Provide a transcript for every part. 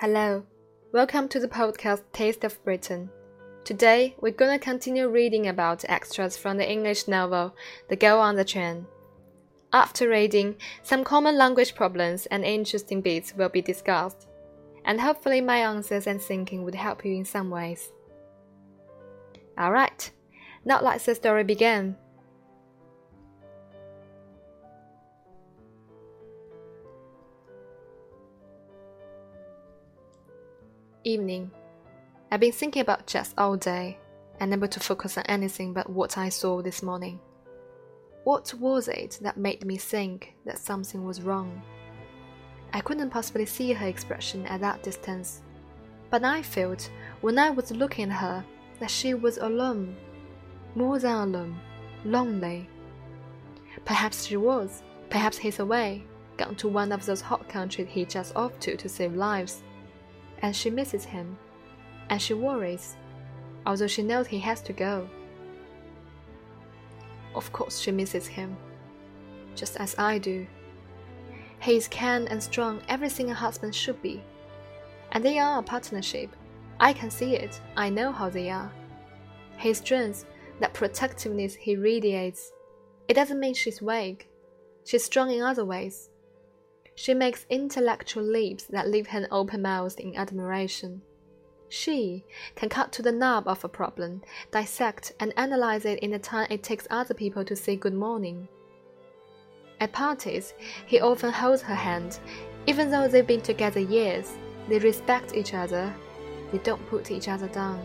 Hello, welcome to the podcast Taste of Britain. Today we're gonna continue reading about extras from the English novel The Girl on the Train. After reading, some common language problems and interesting bits will be discussed, and hopefully my answers and thinking would help you in some ways. Alright, now let's the story begin. Evening. I've been thinking about Jess all day, unable to focus on anything but what I saw this morning. What was it that made me think that something was wrong? I couldn't possibly see her expression at that distance, but I felt when I was looking at her that she was alone, more than alone, lonely. Perhaps she was, perhaps he's away, gone to one of those hot countries he just off to to save lives and she misses him, and she worries, although she knows he has to go. Of course, she misses him, just as I do. He is kind and strong, everything a husband should be. And they are a partnership. I can see it, I know how they are. His strength, that protectiveness he radiates, it doesn't mean she's weak. She's strong in other ways. She makes intellectual leaps that leave him open mouthed in admiration. She can cut to the nub of a problem, dissect and analyze it in the time it takes other people to say good morning. At parties, he often holds her hand, even though they've been together years. They respect each other, they don't put each other down.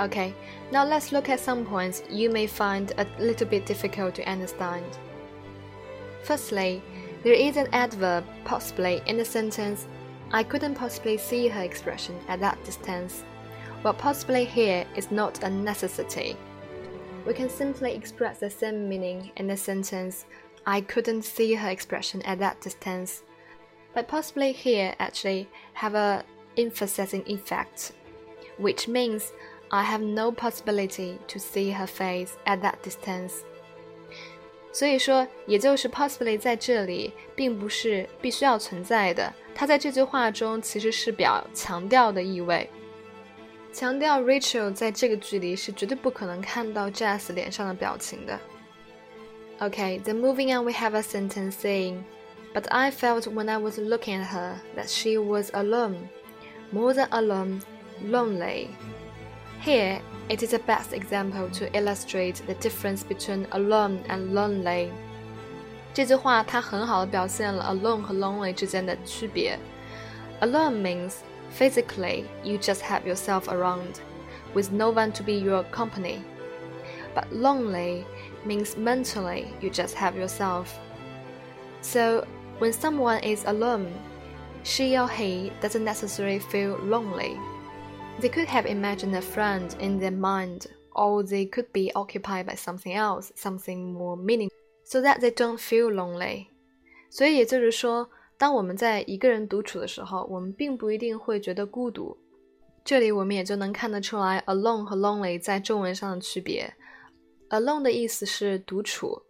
Okay, now let's look at some points you may find a little bit difficult to understand. Firstly, there is an adverb possibly in the sentence I couldn't possibly see her expression at that distance. Well, possibly here is not a necessity. We can simply express the same meaning in the sentence I couldn't see her expression at that distance. But possibly here actually have a emphasizing effect, which means I have no possibility to see her face at that distance。所以说，也就是 possibly 在这里并不是必须要存在的，它在这句话中其实是表强调的意味，强调 Rachel 在这个距离是绝对不可能看到 Jess 脸上的表情的。Okay, then moving on, we have a sentence saying, "But I felt when I was looking at her that she was alone, more than alone, lonely." Here, it is the best example to illustrate the difference between alone and lonely. 这句话它很好的表现了 alone 和 lonely 之间的区别。Alone means physically you just have yourself around, with no one to be your company. But lonely means mentally you just have yourself. So when someone is alone, she or he doesn't necessarily feel lonely. They could have imagined a friend in their mind, or they could be occupied by something else, something more meaningful, so that they don't feel lonely. 所以也就是说，当我们在一个人独处的时候，我们并不一定会觉得孤独。这里我们也就能看得出来，alone 和 lonely 在中文上的区别。alone 的意思是独处，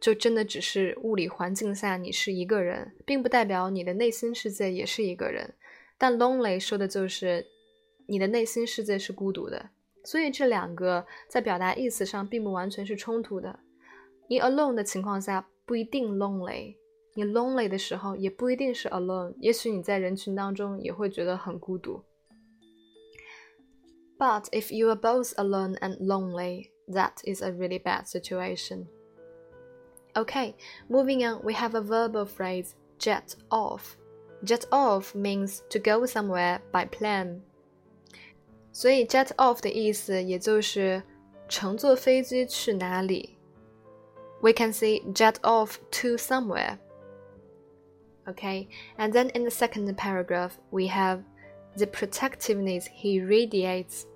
就真的只是物理环境下你是一个人，并不代表你的内心世界也是一个人。但 lonely 说的就是 你的内心世界是孤独的，所以这两个在表达意思上并不完全是冲突的。你 alone 的情况下不一定 lonely，你 lonely 的时候也不一定是 alone，也许你在人群当中也会觉得很孤独。But if you are both alone and lonely, that is a really bad situation. Okay, moving on, we have a verbal phrase jet off. Jet off means to go somewhere by plane. 所以 jet off 的意思也就是乘坐飞机去哪里。We can say jet off to somewhere. Okay, and then in the second paragraph, we have the protectiveness he radiates.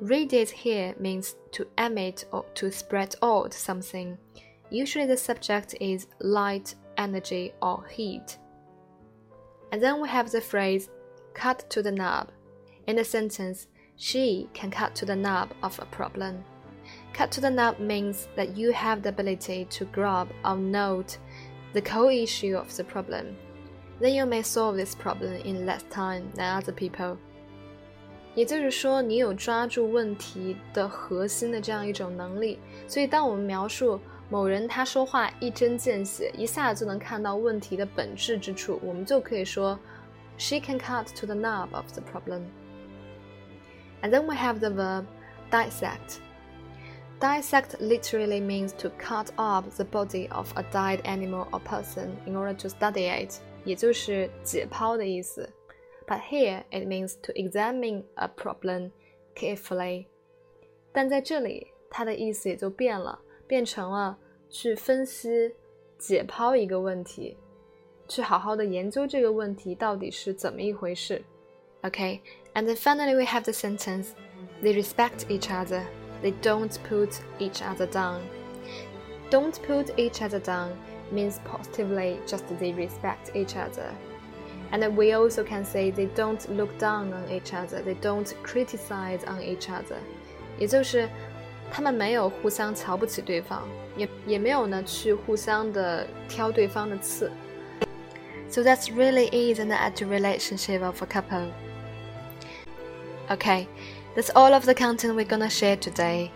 Radiate here means to emit or to spread out something. Usually the subject is light, energy, or heat. And then we have the phrase cut to the knob. In the sentence, she can cut to the knob of a problem. Cut to the knob means that you have the ability to grab or note the core issue of the problem. Then you may solve this problem in less time than other people. 也就是说，你有抓住问题的核心的这样一种能力。所以，当我们描述某人他说话一针见血，一下子就能看到问题的本质之处，我们就可以说，She can cut to the knob of the problem. And then we have the verb dissect. Dissect literally means to cut up the body of a died animal or person in order to study it，也就是解剖的意思。But here it means to examine a problem carefully。但在这里，它的意思也就变了，变成了去分析、解剖一个问题，去好好的研究这个问题到底是怎么一回事。Okay, and then finally we have the sentence: They respect each other. They don't put each other down. Don't put each other down means positively just they respect each other. And we also can say they don't look down on each other, they don't criticize on each other. 也就是他们没有互相瞧不起对方，也也没有呢去互相的挑对方的刺。So that's really is an ideal relationship of a couple. Okay, that's all of the content we're gonna share today.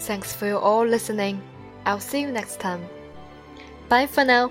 Thanks for you all listening. I'll see you next time. Bye for now.